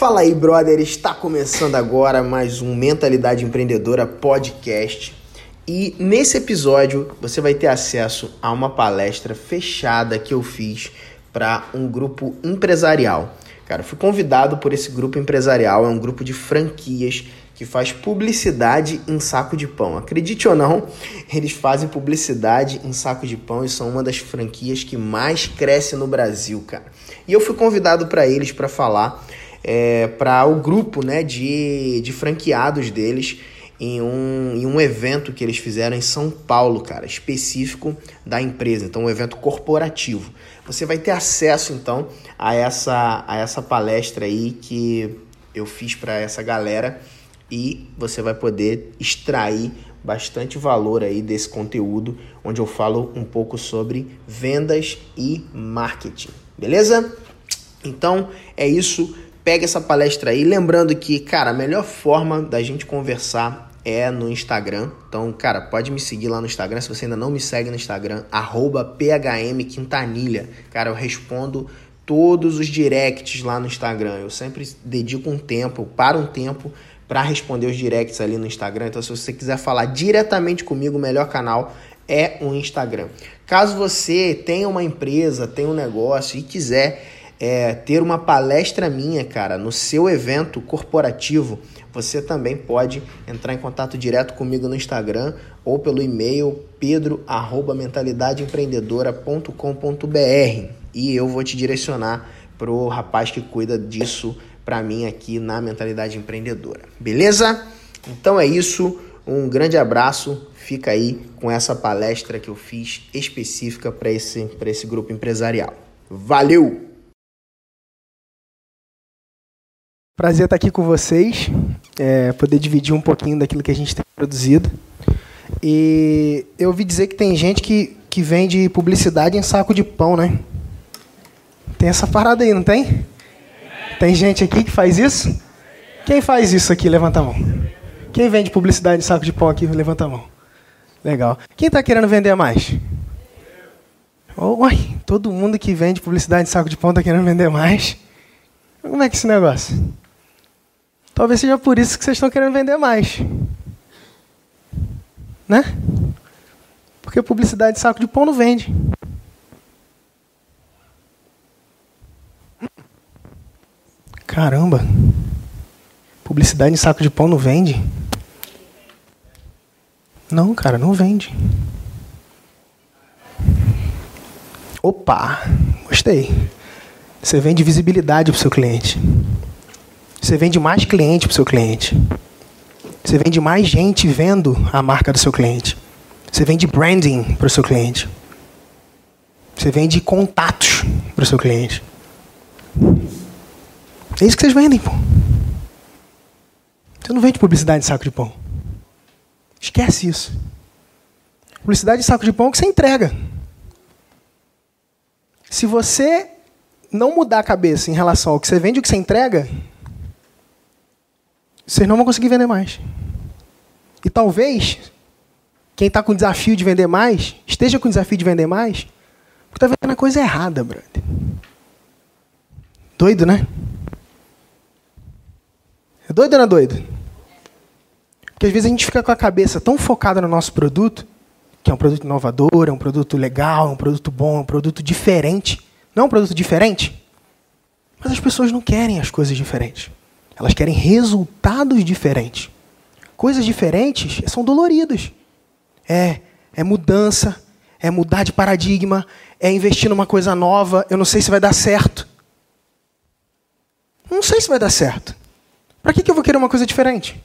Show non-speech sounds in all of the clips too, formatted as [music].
Fala aí, brother! Está começando agora mais um Mentalidade Empreendedora podcast. E nesse episódio você vai ter acesso a uma palestra fechada que eu fiz para um grupo empresarial. Cara, fui convidado por esse grupo empresarial, é um grupo de franquias que faz publicidade em saco de pão. Acredite ou não, [laughs] eles fazem publicidade em saco de pão e são uma das franquias que mais cresce no Brasil, cara. E eu fui convidado para eles para falar é, para o grupo né, de, de franqueados deles em um, em um evento que eles fizeram em São Paulo, cara, específico da empresa, então um evento corporativo. Você vai ter acesso então a essa, a essa palestra aí que eu fiz para essa galera e você vai poder extrair bastante valor aí desse conteúdo, onde eu falo um pouco sobre vendas e marketing. Beleza? Então é isso. Pega essa palestra aí. Lembrando que, cara, a melhor forma da gente conversar é no Instagram. Então, cara, pode me seguir lá no Instagram. Se você ainda não me segue no Instagram, phmquintanilha. Cara, eu respondo todos os directs lá no Instagram. Eu sempre dedico um tempo, paro um tempo para responder os directs ali no Instagram. Então, se você quiser falar diretamente comigo, o melhor canal é o Instagram. Caso você tenha uma empresa, tenha um negócio e quiser é, ter uma palestra minha, cara, no seu evento corporativo, você também pode entrar em contato direto comigo no Instagram ou pelo e-mail pedro@mentalidadeempreendedora.com.br e eu vou te direcionar pro rapaz que cuida disso para mim aqui na Mentalidade Empreendedora. Beleza? Então é isso. Um grande abraço. Fica aí com essa palestra que eu fiz específica para esse, esse grupo empresarial. Valeu! Prazer estar aqui com vocês, é, poder dividir um pouquinho daquilo que a gente tem produzido. E eu ouvi dizer que tem gente que, que vende publicidade em saco de pão, né? Tem essa parada aí, não tem? Tem gente aqui que faz isso? Quem faz isso aqui? Levanta a mão. Quem vende publicidade em saco de pão aqui? Levanta a mão. Legal. Quem está querendo vender mais? Todo mundo que vende publicidade em saco de pão está querendo vender mais. Como é que é esse negócio? Talvez seja por isso que vocês estão querendo vender mais. Né? Porque publicidade de saco de pão não vende. Caramba. Publicidade em saco de pão não vende? Não, cara, não vende. Opa, gostei. Você vende visibilidade para o seu cliente. Você vende mais cliente para o seu cliente. Você vende mais gente vendo a marca do seu cliente. Você vende branding para o seu cliente. Você vende contatos para o seu cliente. É isso que vocês vendem, pô. Você não vende publicidade de saco de pão. Esquece isso. Publicidade de saco de pão é que você entrega. Se você não mudar a cabeça em relação ao que você vende e o que você entrega, vocês não vão conseguir vender mais. E talvez, quem está com o desafio de vender mais, esteja com o desafio de vender mais, porque está vendendo a coisa errada, brother. Doido, né? É doido ou não é doido? Porque às vezes a gente fica com a cabeça tão focada no nosso produto, que é um produto inovador, é um produto legal, é um produto bom, é um produto diferente. Não é um produto diferente? Mas as pessoas não querem as coisas diferentes. Elas querem resultados diferentes. Coisas diferentes são doloridas. É, é mudança, é mudar de paradigma, é investir numa coisa nova. Eu não sei se vai dar certo. Não sei se vai dar certo. Para que, que eu vou querer uma coisa diferente?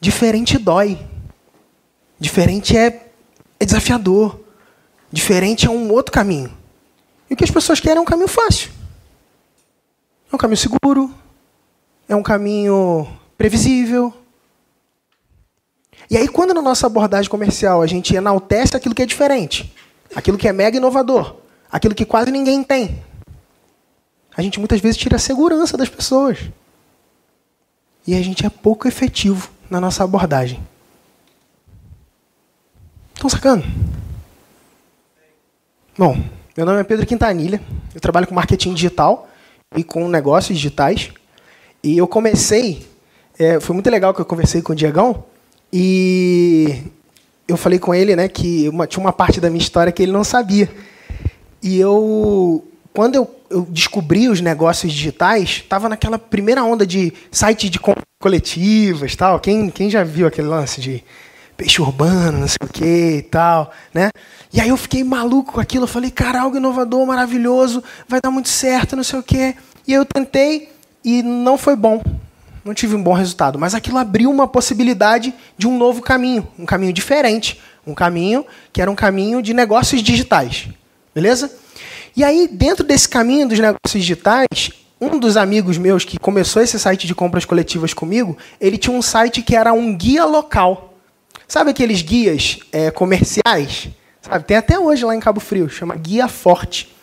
Diferente dói. Diferente é, é desafiador. Diferente é um outro caminho. E o que as pessoas querem é um caminho fácil. É um caminho seguro, é um caminho previsível. E aí, quando na nossa abordagem comercial a gente enaltece aquilo que é diferente, aquilo que é mega inovador, aquilo que quase ninguém tem, a gente muitas vezes tira a segurança das pessoas. E a gente é pouco efetivo na nossa abordagem. Estão sacando? Bom, meu nome é Pedro Quintanilha, eu trabalho com marketing digital e com negócios digitais. E eu comecei, é, foi muito legal que eu conversei com o Diegão, e eu falei com ele né, que uma, tinha uma parte da minha história que ele não sabia. E eu, quando eu, eu descobri os negócios digitais, estava naquela primeira onda de sites de coletivas tal. Quem, quem já viu aquele lance de peixe urbano, não sei o que e tal, né? E aí eu fiquei maluco com aquilo, eu falei, cara, algo inovador, maravilhoso, vai dar muito certo, não sei o quê. E eu tentei e não foi bom. Não tive um bom resultado, mas aquilo abriu uma possibilidade de um novo caminho, um caminho diferente, um caminho que era um caminho de negócios digitais. Beleza? E aí, dentro desse caminho dos negócios digitais, um dos amigos meus que começou esse site de compras coletivas comigo, ele tinha um site que era um guia local. Sabe aqueles guias é, comerciais? Sabe? Tem até hoje lá em Cabo Frio, chama Guia Forte.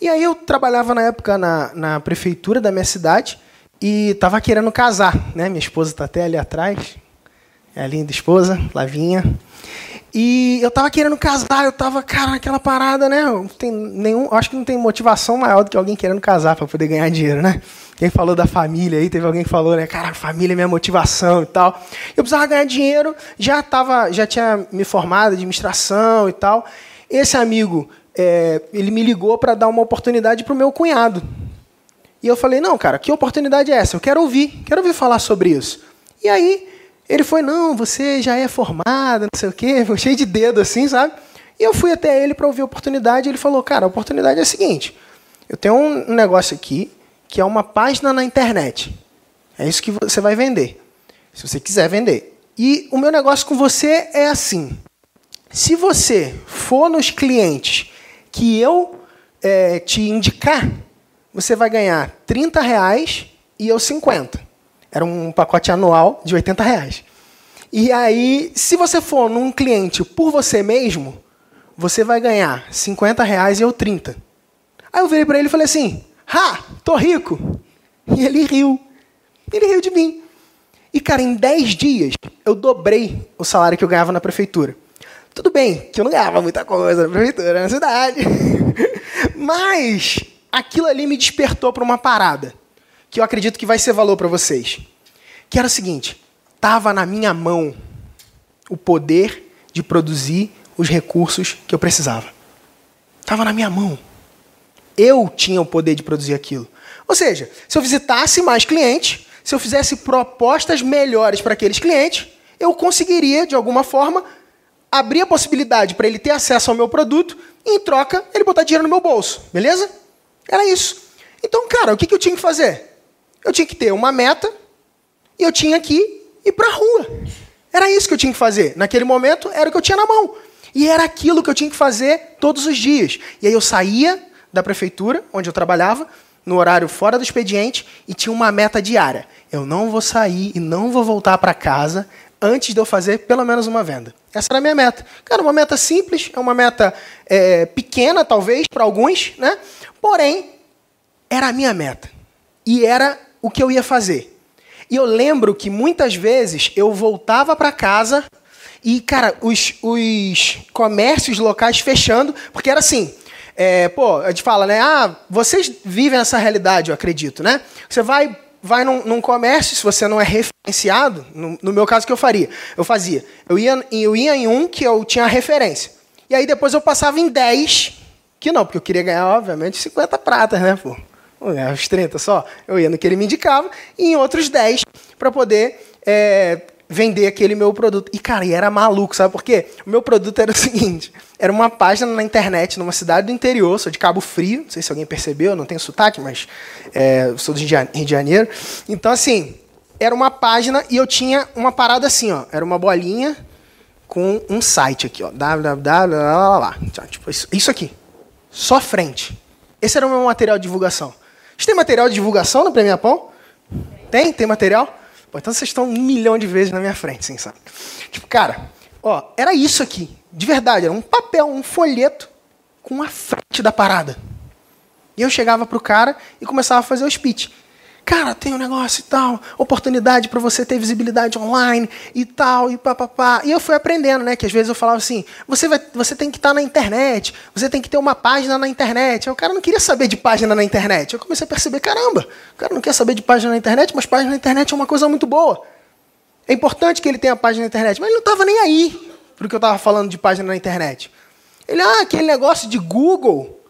E aí eu trabalhava na época na, na prefeitura da minha cidade e estava querendo casar. Né? Minha esposa está até ali atrás. É a linda esposa, Lavinha. E eu tava querendo casar, eu tava, cara, naquela parada, né? Não tem nenhum, acho que não tem motivação maior do que alguém querendo casar para poder ganhar dinheiro, né? Quem falou da família aí, teve alguém que falou, né? Cara, família é minha motivação e tal. Eu precisava ganhar dinheiro, já tava, já tinha me formado de administração e tal. Esse amigo, é, ele me ligou para dar uma oportunidade pro meu cunhado. E eu falei, não, cara, que oportunidade é essa? Eu quero ouvir, quero ouvir falar sobre isso. E aí ele foi, não, você já é formado, não sei o quê, [laughs] cheio de dedo assim, sabe? E eu fui até ele para ouvir a oportunidade. E ele falou, cara, a oportunidade é a seguinte: eu tenho um negócio aqui que é uma página na internet. É isso que você vai vender, se você quiser vender. E o meu negócio com você é assim: se você for nos clientes que eu é, te indicar, você vai ganhar 30 reais e eu 50. Era um pacote anual de 80 reais. E aí, se você for num cliente por você mesmo, você vai ganhar 50 reais e eu 30. Aí eu virei para ele e falei assim: Ha, tô rico. E ele riu. Ele riu de mim. E, cara, em 10 dias, eu dobrei o salário que eu ganhava na prefeitura. Tudo bem que eu não ganhava muita coisa na prefeitura, na cidade. [laughs] Mas aquilo ali me despertou para uma parada que eu acredito que vai ser valor para vocês. Que era o seguinte: estava na minha mão o poder de produzir os recursos que eu precisava. Estava na minha mão. Eu tinha o poder de produzir aquilo. Ou seja, se eu visitasse mais clientes, se eu fizesse propostas melhores para aqueles clientes, eu conseguiria, de alguma forma, abrir a possibilidade para ele ter acesso ao meu produto e, em troca, ele botar dinheiro no meu bolso. Beleza? Era isso. Então, cara, o que eu tinha que fazer? Eu tinha que ter uma meta e eu tinha que ir para a rua. Era isso que eu tinha que fazer. Naquele momento, era o que eu tinha na mão. E era aquilo que eu tinha que fazer todos os dias. E aí eu saía da prefeitura, onde eu trabalhava, no horário fora do expediente, e tinha uma meta diária. Eu não vou sair e não vou voltar para casa antes de eu fazer pelo menos uma venda. Essa era a minha meta. Cara, uma meta simples, é uma meta é, pequena, talvez, para alguns, né? Porém, era a minha meta. E era o que eu ia fazer. E eu lembro que muitas vezes eu voltava para casa e, cara, os, os comércios locais fechando, porque era assim. É, pô, a gente fala, né? Ah, vocês vivem essa realidade, eu acredito, né? Você vai, vai num, num comércio, se você não é referenciado, no, no, meu caso, o que eu faria? Eu fazia. Eu ia, eu ia em um que eu tinha referência. E aí depois eu passava em 10, que não, porque eu queria ganhar, obviamente, 50 pratas, né, pô? Uns 30 só, eu ia no que ele me indicava, e em outros 10 para poder é, vender aquele meu produto. E, cara, e era maluco, sabe por quê? O meu produto era o seguinte: era uma página na internet, numa cidade do interior, sou de Cabo Frio, não sei se alguém percebeu, não tenho sotaque, mas é, sou do Rio de Janeiro. Então, assim, era uma página e eu tinha uma parada assim, ó, era uma bolinha com um site aqui, ó, www, tipo, isso aqui, só frente. Esse era o meu material de divulgação. Vocês têm material de divulgação no Premia Pão? Tem? Tem material? Pô, então vocês estão um milhão de vezes na minha frente, sim, sabe? Tipo, cara, ó, era isso aqui. De verdade, era um papel, um folheto com a frente da parada. E eu chegava pro cara e começava a fazer o speech. Cara, tem um negócio e tal, oportunidade para você ter visibilidade online e tal, e papapá. E eu fui aprendendo, né? Que às vezes eu falava assim: você, vai, você tem que estar tá na internet, você tem que ter uma página na internet. Aí o cara não queria saber de página na internet. Eu comecei a perceber: caramba, o cara não quer saber de página na internet, mas página na internet é uma coisa muito boa. É importante que ele tenha página na internet, mas ele não estava nem aí para o que eu estava falando de página na internet. Ele, ah, aquele negócio de Google.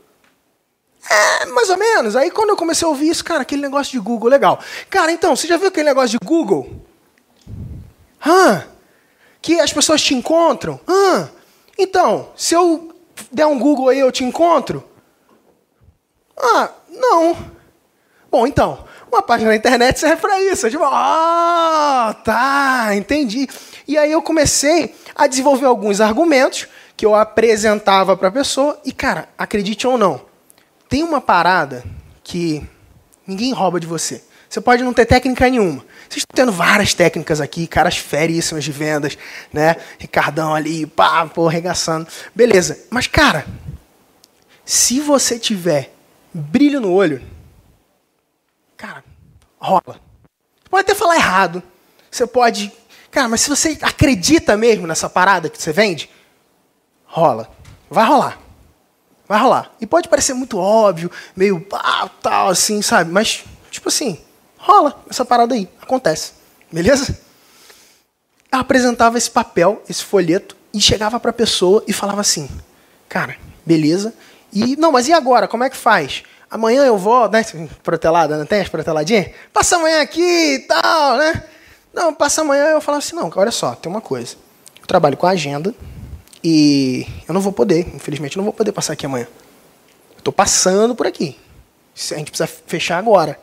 É, mais ou menos. Aí quando eu comecei a ouvir isso, cara, aquele negócio de Google, legal. Cara, então, você já viu aquele negócio de Google? Hã? Que as pessoas te encontram? Hã? Então, se eu der um Google aí, eu te encontro? Ah, não. Bom, então, uma página na internet serve para isso. Eu tipo, ah, tá, entendi. E aí eu comecei a desenvolver alguns argumentos que eu apresentava para a pessoa e, cara, acredite ou não, tem uma parada que ninguém rouba de você. Você pode não ter técnica nenhuma. Vocês estão tendo várias técnicas aqui, caras feríssimas de vendas, né? Ricardão ali, pá, pô, arregaçando. Beleza. Mas, cara, se você tiver brilho no olho, cara, rola. Você pode até falar errado. Você pode. Cara, mas se você acredita mesmo nessa parada que você vende, rola. Vai rolar. Vai rolar. E pode parecer muito óbvio, meio ah, tal, assim, sabe? Mas, tipo assim, rola essa parada aí. Acontece. Beleza? Eu apresentava esse papel, esse folheto, e chegava para a pessoa e falava assim: Cara, beleza. E, não, mas e agora? Como é que faz? Amanhã eu vou, né? Protelada, não tem as proteladinhas? Passa amanhã aqui e tal, né? Não, passa amanhã. Eu falava assim: Não, olha só, tem uma coisa. Eu trabalho com a agenda e eu não vou poder, infelizmente, não vou poder passar aqui amanhã. Estou passando por aqui. A gente precisa fechar agora.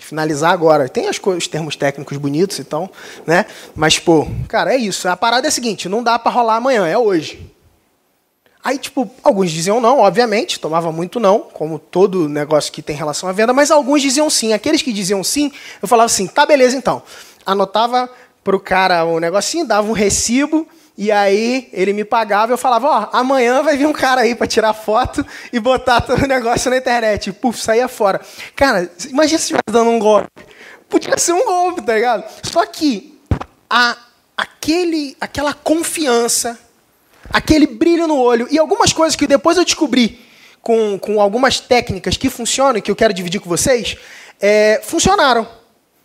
Finalizar agora. Tem as os termos técnicos bonitos e tal, né? Mas, pô, cara, é isso. A parada é a seguinte: não dá para rolar amanhã, é hoje. Aí, tipo, alguns diziam não, obviamente, tomava muito não, como todo negócio que tem relação à venda, mas alguns diziam sim. Aqueles que diziam sim, eu falava assim, tá, beleza então. Anotava pro cara o negocinho, dava um recibo, e aí ele me pagava, eu falava, ó, oh, amanhã vai vir um cara aí para tirar foto e botar todo o negócio na internet. E, puf, saía fora. Cara, imagina se estivesse dando um golpe. Podia ser um golpe, tá ligado? Só que a, aquele, aquela confiança, aquele brilho no olho e algumas coisas que depois eu descobri com, com algumas técnicas que funcionam e que eu quero dividir com vocês, é, funcionaram.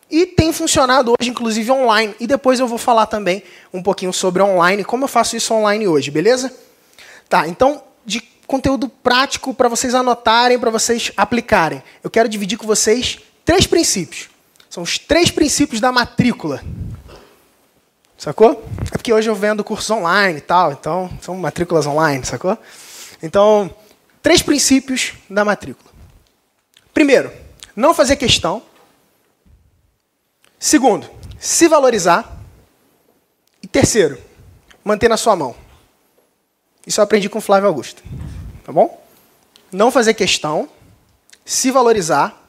E tem funcionado hoje, inclusive online. E depois eu vou falar também um pouquinho sobre online, como eu faço isso online hoje, beleza? Tá, então, de conteúdo prático para vocês anotarem, para vocês aplicarem. Eu quero dividir com vocês três princípios. São os três princípios da matrícula. Sacou? É porque hoje eu vendo cursos online e tal, então são matrículas online, sacou? Então, três princípios da matrícula. Primeiro, não fazer questão. Segundo, se valorizar. E terceiro, manter na sua mão. Isso eu aprendi com Flávio Augusto. Tá bom? Não fazer questão, se valorizar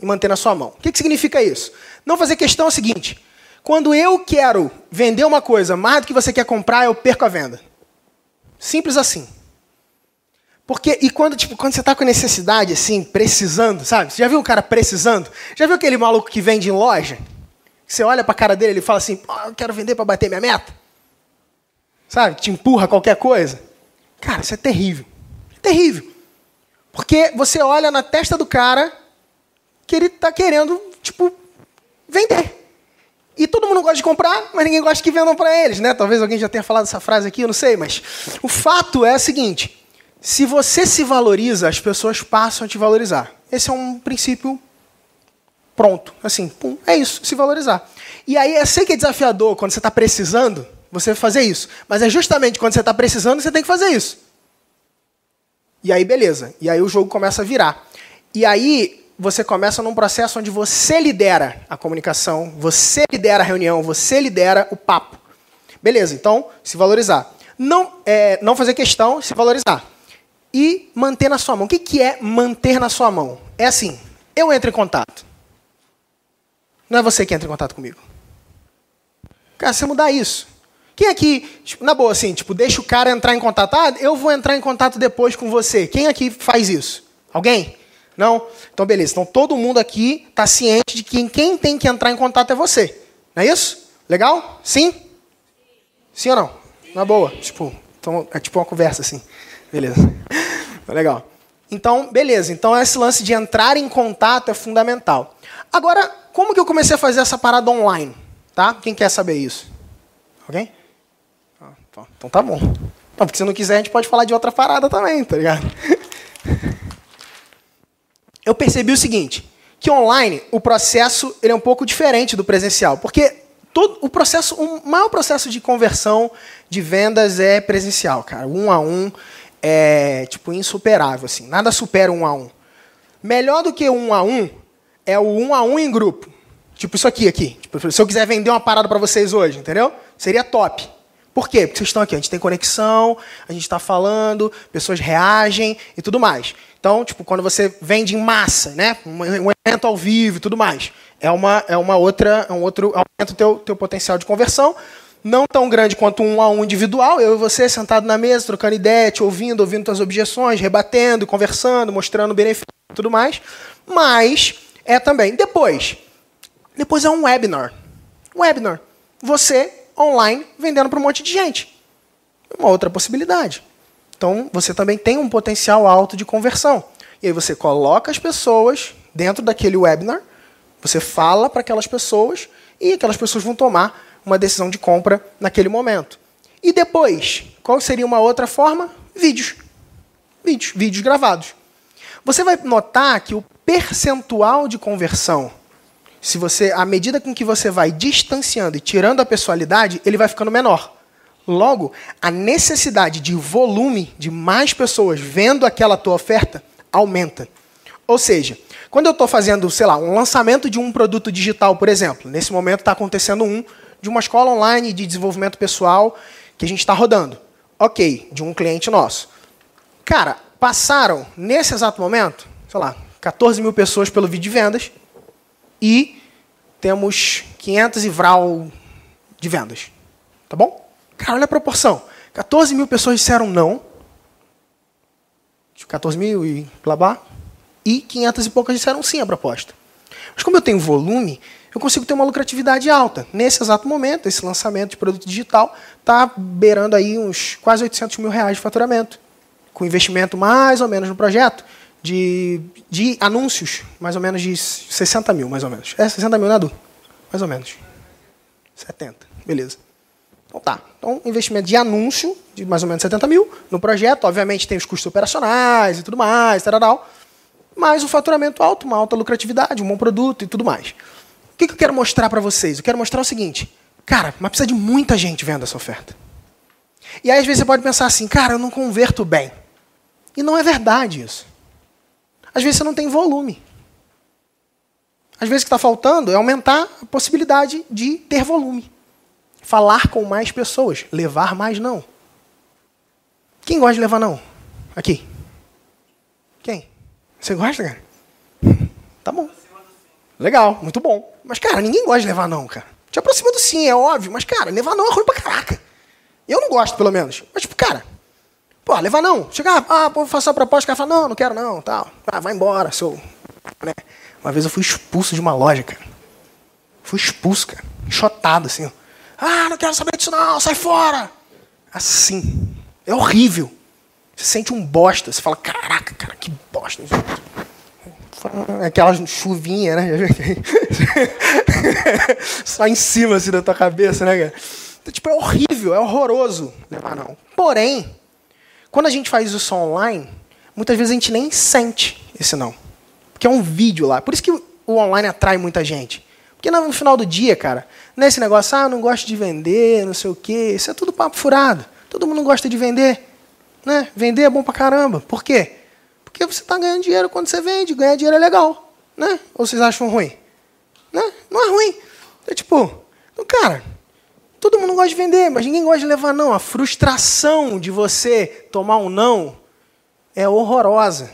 e manter na sua mão. O que, que significa isso? Não fazer questão é o seguinte: quando eu quero vender uma coisa mais do que você quer comprar, eu perco a venda. Simples assim. Porque, e quando, tipo, quando você está com necessidade, assim, precisando, sabe? Você já viu um cara precisando? Já viu aquele maluco que vende em loja? Você olha para a cara dele e fala assim: oh, eu quero vender para bater minha meta. Sabe? Te empurra qualquer coisa. Cara, isso é terrível. É terrível. Porque você olha na testa do cara que ele está querendo, tipo, vender. E todo mundo gosta de comprar, mas ninguém gosta que vendam para eles, né? Talvez alguém já tenha falado essa frase aqui, eu não sei, mas o fato é o seguinte: se você se valoriza, as pessoas passam a te valorizar. Esse é um princípio Pronto. Assim, pum, é isso, se valorizar. E aí, eu sei que é desafiador quando você está precisando, você fazer isso. Mas é justamente quando você está precisando, você tem que fazer isso. E aí, beleza. E aí o jogo começa a virar. E aí, você começa num processo onde você lidera a comunicação, você lidera a reunião, você lidera o papo. Beleza, então, se valorizar. Não, é, não fazer questão, se valorizar. E manter na sua mão. O que, que é manter na sua mão? É assim, eu entro em contato. Não é você que entra em contato comigo. Cara, você mudar isso. Quem aqui, tipo, na boa, assim, tipo, deixa o cara entrar em contato? Ah, eu vou entrar em contato depois com você. Quem aqui faz isso? Alguém? Não? Então, beleza. Então, todo mundo aqui está ciente de que quem tem que entrar em contato é você. Não é isso? Legal? Sim? Sim ou não? Na boa. Tipo, então, é tipo uma conversa assim. Beleza. [laughs] Legal. Então, beleza. Então, esse lance de entrar em contato é fundamental. Agora, como que eu comecei a fazer essa parada online? Tá? Quem quer saber isso? Alguém? Ah, então, então tá bom. Não, porque se não quiser, a gente pode falar de outra parada também, tá ligado? [laughs] Eu percebi o seguinte, que online o processo ele é um pouco diferente do presencial, porque todo o processo, o maior processo de conversão de vendas é presencial, cara. Um a um é tipo insuperável, assim. Nada supera um a um. Melhor do que um a um é o um a um em grupo. Tipo isso aqui, aqui. Tipo, se eu quiser vender uma parada para vocês hoje, entendeu? Seria top. Por quê? Porque vocês estão aqui, a gente tem conexão, a gente está falando, pessoas reagem e tudo mais. Então, tipo, quando você vende em massa, né? Um evento ao vivo e tudo mais, é uma, é uma outra, é um outro aumenta o teu, teu potencial de conversão. Não tão grande quanto um a um individual, eu e você sentado na mesa, trocando ideia, te ouvindo, ouvindo tuas objeções, rebatendo, conversando, mostrando benefício e tudo mais. Mas é também. Depois, depois é um webinar. Um webinar. Você online vendendo para um monte de gente. Uma outra possibilidade. Então, você também tem um potencial alto de conversão. E aí você coloca as pessoas dentro daquele webinar, você fala para aquelas pessoas e aquelas pessoas vão tomar uma decisão de compra naquele momento. E depois, qual seria uma outra forma? Vídeos. Vídeos, vídeos gravados. Você vai notar que o percentual de conversão se você, à medida com que você vai distanciando e tirando a pessoalidade, ele vai ficando menor. Logo, a necessidade de volume de mais pessoas vendo aquela tua oferta aumenta. Ou seja, quando eu estou fazendo, sei lá, um lançamento de um produto digital, por exemplo, nesse momento está acontecendo um de uma escola online de desenvolvimento pessoal que a gente está rodando. Ok, de um cliente nosso. Cara, passaram, nesse exato momento, sei lá, 14 mil pessoas pelo vídeo de vendas e temos 500 e vral de vendas. Tá bom? Cara, olha a proporção. 14 mil pessoas disseram não. 14 mil e blá blá. E 500 e poucas disseram sim à proposta. Mas como eu tenho volume, eu consigo ter uma lucratividade alta. Nesse exato momento, esse lançamento de produto digital está beirando aí uns quase 800 mil reais de faturamento. Com investimento mais ou menos no projeto de, de anúncios, mais ou menos de 60 mil, mais ou menos. É, 60 mil, Nadu? Mais ou menos. 70, beleza. Então tá. Então, investimento de anúncio, de mais ou menos 70 mil no projeto. Obviamente tem os custos operacionais e tudo mais, tal, mas o faturamento alto, uma alta lucratividade, um bom produto e tudo mais. O que, que eu quero mostrar para vocês? Eu quero mostrar o seguinte. Cara, mas precisa de muita gente vendo essa oferta. E aí, às vezes, você pode pensar assim, cara, eu não converto bem. E não é verdade isso. Às vezes você não tem volume. Às vezes o que está faltando é aumentar a possibilidade de ter volume. Falar com mais pessoas. Levar mais não. Quem gosta de levar não? Aqui. Quem? Você gosta, cara? [laughs] Tá bom. Legal, muito bom. Mas, cara, ninguém gosta de levar não, cara. Te aproxima do sim, é óbvio. Mas, cara, levar não é ruim pra caraca. Eu não gosto, pelo menos. Mas, tipo, cara, Pô, levar não. Chegar, ah, vou fazer a proposta, o cara fala, não, não quero não, tal. Ah, vai embora, seu. Né? Uma vez eu fui expulso de uma loja, cara. Fui expulso, cara. Enxotado, assim. Ah, não quero saber disso não, sai fora. Assim. É horrível. Você sente um bosta. Você fala, caraca, cara, que bosta. Aquela chuvinha, né? [laughs] Só em cima, assim, da tua cabeça, né, cara? Então, tipo, é horrível, é horroroso levar não. Porém, quando a gente faz isso online, muitas vezes a gente nem sente esse não. Porque é um vídeo lá. Por isso que o online atrai muita gente. Porque no final do dia, cara, nesse negócio, ah, não gosto de vender, não sei o quê, isso é tudo papo furado. Todo mundo gosta de vender. Né? Vender é bom pra caramba. Por quê? Porque você está ganhando dinheiro quando você vende. Ganhar dinheiro é legal. Né? Ou vocês acham ruim? Né? Não é ruim. É tipo, cara, Todo mundo gosta de vender, mas ninguém gosta de levar não. A frustração de você tomar um não é horrorosa,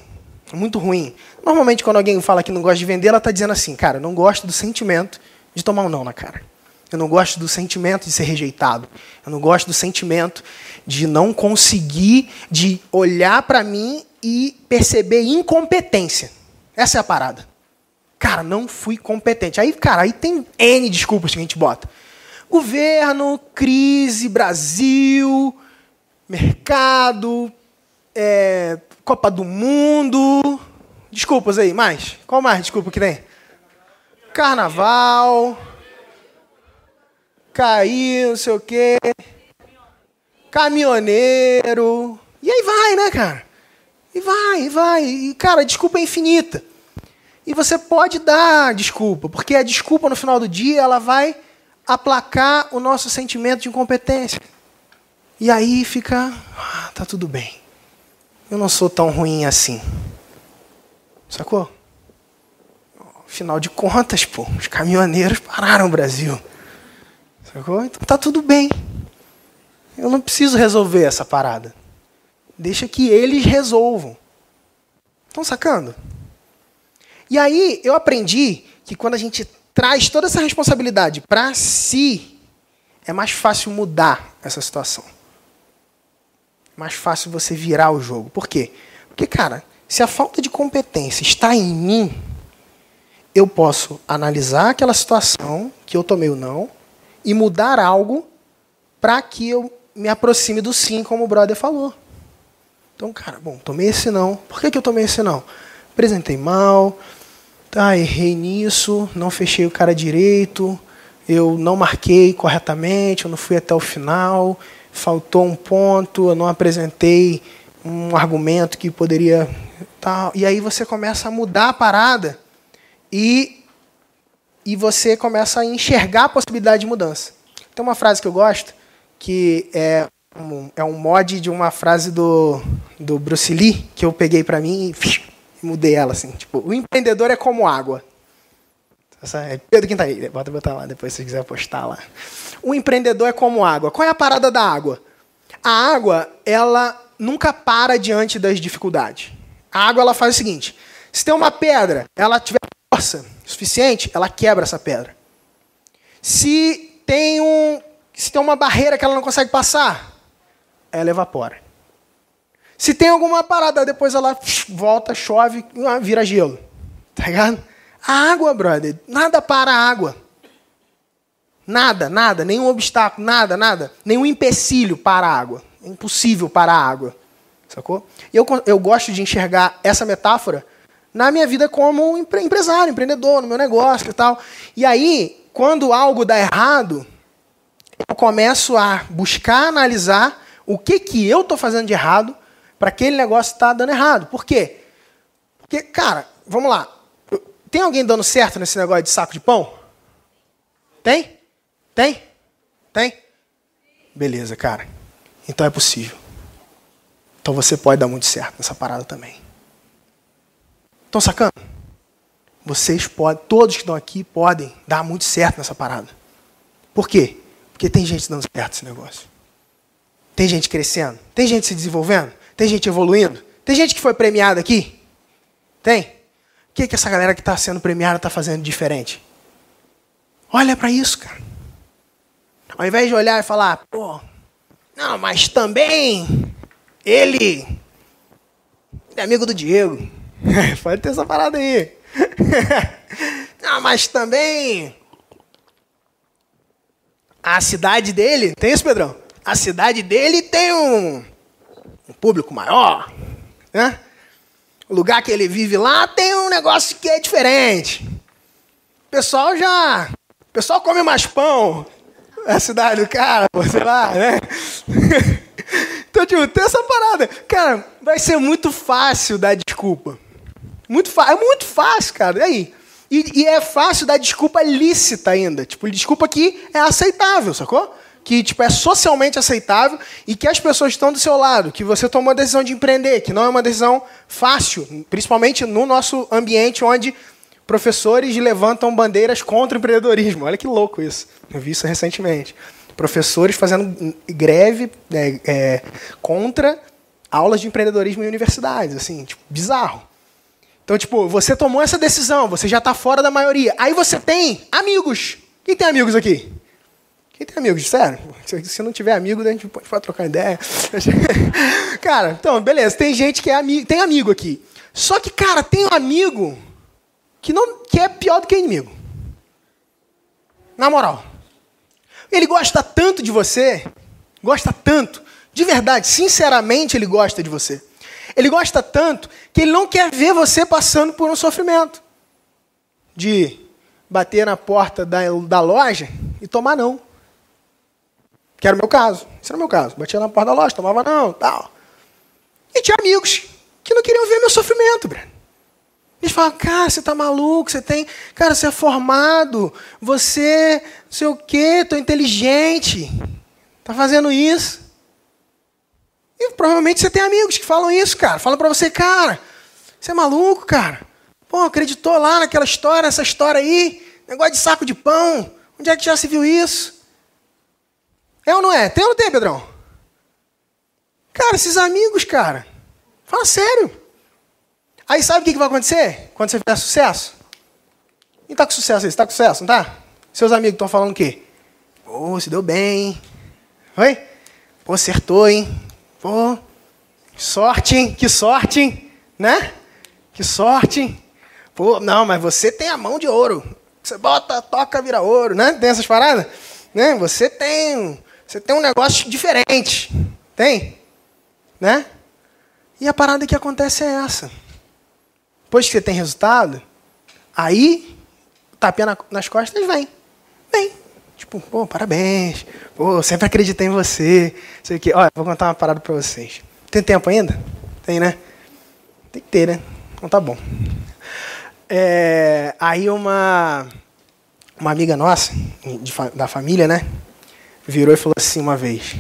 é muito ruim. Normalmente, quando alguém fala que não gosta de vender, ela está dizendo assim, cara, eu não gosto do sentimento de tomar um não na cara. Eu não gosto do sentimento de ser rejeitado. Eu não gosto do sentimento de não conseguir, de olhar para mim e perceber incompetência. Essa é a parada. Cara, não fui competente. Aí, cara, aí tem N desculpas que a gente bota. Governo, crise, Brasil, mercado, é, Copa do Mundo. Desculpas aí, mais? Qual mais desculpa que tem? Carnaval. Cair, não sei o quê. Caminhoneiro. E aí vai, né, cara? E vai, e vai. E, cara, desculpa é infinita. E você pode dar desculpa, porque a desculpa no final do dia ela vai aplacar o nosso sentimento de incompetência. E aí fica, ah, tá tudo bem. Eu não sou tão ruim assim. Sacou? Afinal de contas, pô, os caminhoneiros pararam o Brasil. Sacou? Então tá tudo bem. Eu não preciso resolver essa parada. Deixa que eles resolvam. Estão sacando? E aí eu aprendi que quando a gente traz toda essa responsabilidade para si, é mais fácil mudar essa situação. É mais fácil você virar o jogo. Por quê? Porque, cara, se a falta de competência está em mim, eu posso analisar aquela situação que eu tomei o não e mudar algo para que eu me aproxime do sim, como o brother falou. Então, cara, bom, tomei esse não. Por que, que eu tomei esse não? Apresentei mal, tá, errei nisso, não fechei o cara direito, eu não marquei corretamente, eu não fui até o final, faltou um ponto, eu não apresentei um argumento que poderia. Tá, e aí você começa a mudar a parada e, e você começa a enxergar a possibilidade de mudança. Tem uma frase que eu gosto, que é um, é um mod de uma frase do, do Bruce Lee, que eu peguei para mim e mudei ela assim. Tipo, o empreendedor é como água. Essa é Pedro Quintaí, bota botar lá depois se quiser postar lá. O empreendedor é como água. Qual é a parada da água? A água, ela nunca para diante das dificuldades. A água ela faz o seguinte: se tem uma pedra, ela tiver força suficiente, ela quebra essa pedra. Se tem um, se tem uma barreira que ela não consegue passar, ela evapora. Se tem alguma parada, depois ela volta, chove, vira gelo. Tá ligado? A água, brother, nada para a água. Nada, nada, nenhum obstáculo, nada, nada. Nenhum empecilho para a água. Impossível para a água. Sacou? Eu, eu gosto de enxergar essa metáfora na minha vida como empresário, empreendedor, no meu negócio e tal. E aí, quando algo dá errado, eu começo a buscar analisar o que, que eu estou fazendo de errado para aquele negócio estar tá dando errado. Por quê? Porque, cara, vamos lá. Tem alguém dando certo nesse negócio de saco de pão? Tem? Tem? Tem? Beleza, cara. Então é possível. Então você pode dar muito certo nessa parada também. Estão sacando? Vocês podem, todos que estão aqui podem dar muito certo nessa parada. Por quê? Porque tem gente dando certo nesse negócio. Tem gente crescendo. Tem gente se desenvolvendo. Tem gente evoluindo. Tem gente que foi premiada aqui. Tem? O que, que essa galera que está sendo premiada está fazendo diferente? Olha para isso, cara. Ao invés de olhar e falar, pô, não, mas também ele é amigo do Diego. [laughs] Pode ter essa parada aí. [laughs] não, mas também a cidade dele, tem isso, Pedrão? A cidade dele tem um, um público maior, né? O lugar que ele vive lá tem um negócio que é diferente. O pessoal já. O pessoal come mais pão na cidade do cara, sei lá, né? [laughs] então, tipo, tem essa parada. Cara, vai ser muito fácil dar desculpa. Muito É muito fácil, cara. E aí? E, e, é fácil dar desculpa lícita ainda. Tipo, desculpa que é aceitável, sacou? Que tipo, é socialmente aceitável e que as pessoas estão do seu lado, que você tomou a decisão de empreender, que não é uma decisão fácil, principalmente no nosso ambiente onde professores levantam bandeiras contra o empreendedorismo. Olha que louco isso. Eu vi isso recentemente. Professores fazendo greve é, é, contra aulas de empreendedorismo em universidades, assim, tipo, bizarro. Então, tipo, você tomou essa decisão, você já está fora da maioria. Aí você tem amigos. Quem tem amigos aqui? Quem tem amigos? Sério? Se não tiver amigo, a gente pode, trocar ideia. [laughs] Cara, então, beleza. Tem gente que é amigo, tem amigo aqui. Só que, cara, tem um amigo que, não, que é pior do que inimigo. Na moral. Ele gosta tanto de você, gosta tanto, de verdade, sinceramente ele gosta de você. Ele gosta tanto que ele não quer ver você passando por um sofrimento. De bater na porta da, da loja e tomar não. Que era o meu caso. Esse era o meu caso. Batia na porta da loja, tomava não, tal. E tinha amigos que não queriam ver meu sofrimento, Breno. Eles falam, cara, você tá maluco, você tem. Cara, você é formado, você não sei o quê, tô inteligente. Tá fazendo isso. E provavelmente você tem amigos que falam isso, cara. Falam pra você, cara, você é maluco, cara. Pô, acreditou lá naquela história, essa história aí, negócio de saco de pão. Onde é que já se viu isso? É ou não é? Tem ou não tem, Pedrão? Cara, esses amigos, cara. Fala sério. Aí sabe o que vai acontecer quando você fizer sucesso? Quem tá com sucesso aí? Você tá com sucesso, não tá? Seus amigos estão falando o quê? Pô, se deu bem. Oi? Pô, acertou, hein? Pô, sorte, hein? Que sorte, hein? Né? Que sorte, hein? Pô, não, mas você tem a mão de ouro. Você bota, toca, vira ouro, né? Tem essas paradas? Né? Você tem você tem um negócio diferente. Tem? Né? E a parada que acontece é essa. Depois que você tem resultado, aí o tapinha nas costas vem. Vem. Tipo, pô, parabéns. Pô, sempre acreditei em você. Sei que. Olha, vou contar uma parada pra vocês. Tem tempo ainda? Tem, né? Tem que ter, né? Então tá bom. É, aí uma, uma amiga nossa, de, da família, né? Virou e falou assim uma vez: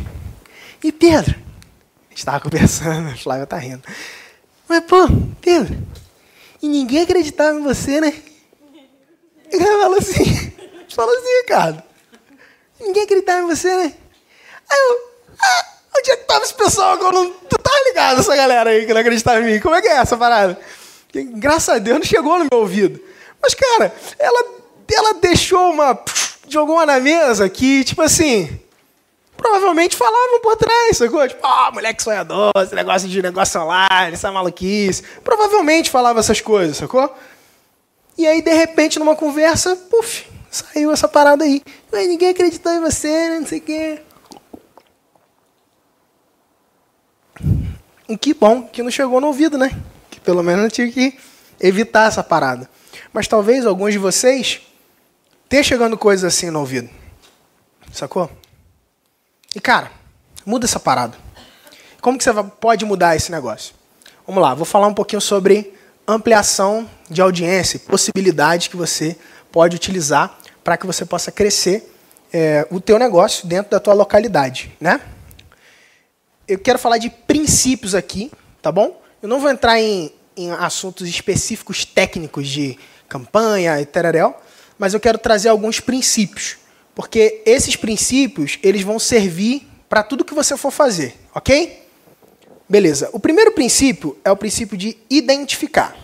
E Pedro? A gente estava conversando, [laughs] a Flávia tá rindo. Mas, pô, Pedro, e ninguém acreditava em você, né? E [laughs] ela falou assim: falou assim, Ricardo. Ninguém acreditava em você, né? Aí eu, ah, onde é que tava esse pessoal eu não. Tu tá ligado, essa galera aí que não acreditava em mim? Como é que é essa parada? Graças a Deus não chegou no meu ouvido. Mas, cara, ela, ela deixou uma jogou uma na mesa que, tipo assim, provavelmente falavam por trás, sacou? Tipo, ah, oh, moleque sonhador, esse negócio de negócio online, essa maluquice. Provavelmente falava essas coisas, sacou? E aí, de repente, numa conversa, puf, saiu essa parada aí. Mas ninguém acreditou em você, né? não sei o quê. E que bom que não chegou no ouvido, né? Que pelo menos eu tinha que evitar essa parada. Mas talvez alguns de vocês ter chegando coisas assim no ouvido. Sacou? E cara, muda essa parada. Como que você pode mudar esse negócio? Vamos lá, vou falar um pouquinho sobre ampliação de audiência, possibilidades que você pode utilizar para que você possa crescer é, o teu negócio dentro da tua localidade, né? Eu quero falar de princípios aqui, tá bom? Eu não vou entrar em, em assuntos específicos técnicos de campanha e tereréu, mas eu quero trazer alguns princípios, porque esses princípios eles vão servir para tudo que você for fazer, ok? Beleza. O primeiro princípio é o princípio de identificar.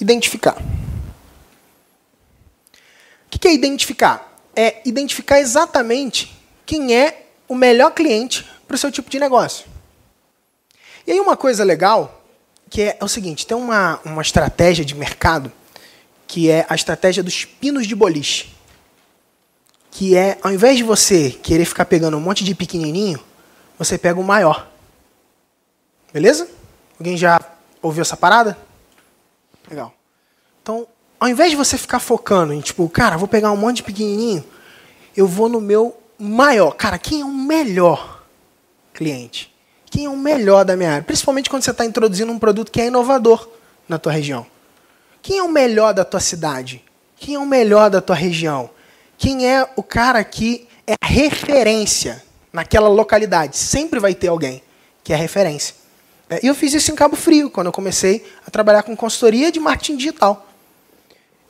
Identificar. O que é identificar? É identificar exatamente quem é o melhor cliente para o seu tipo de negócio. E aí uma coisa legal que é, é o seguinte, tem uma, uma estratégia de mercado que é a estratégia dos pinos de boliche. Que é, ao invés de você querer ficar pegando um monte de pequenininho, você pega o maior. Beleza? Alguém já ouviu essa parada? Legal. Então, ao invés de você ficar focando em, tipo, cara, vou pegar um monte de pequenininho, eu vou no meu maior. Cara, quem é o melhor cliente? Quem é o melhor da minha área, principalmente quando você está introduzindo um produto que é inovador na tua região. Quem é o melhor da tua cidade? Quem é o melhor da tua região? Quem é o cara que é referência naquela localidade? Sempre vai ter alguém que é referência. É, e eu fiz isso em Cabo Frio, quando eu comecei a trabalhar com consultoria de marketing digital.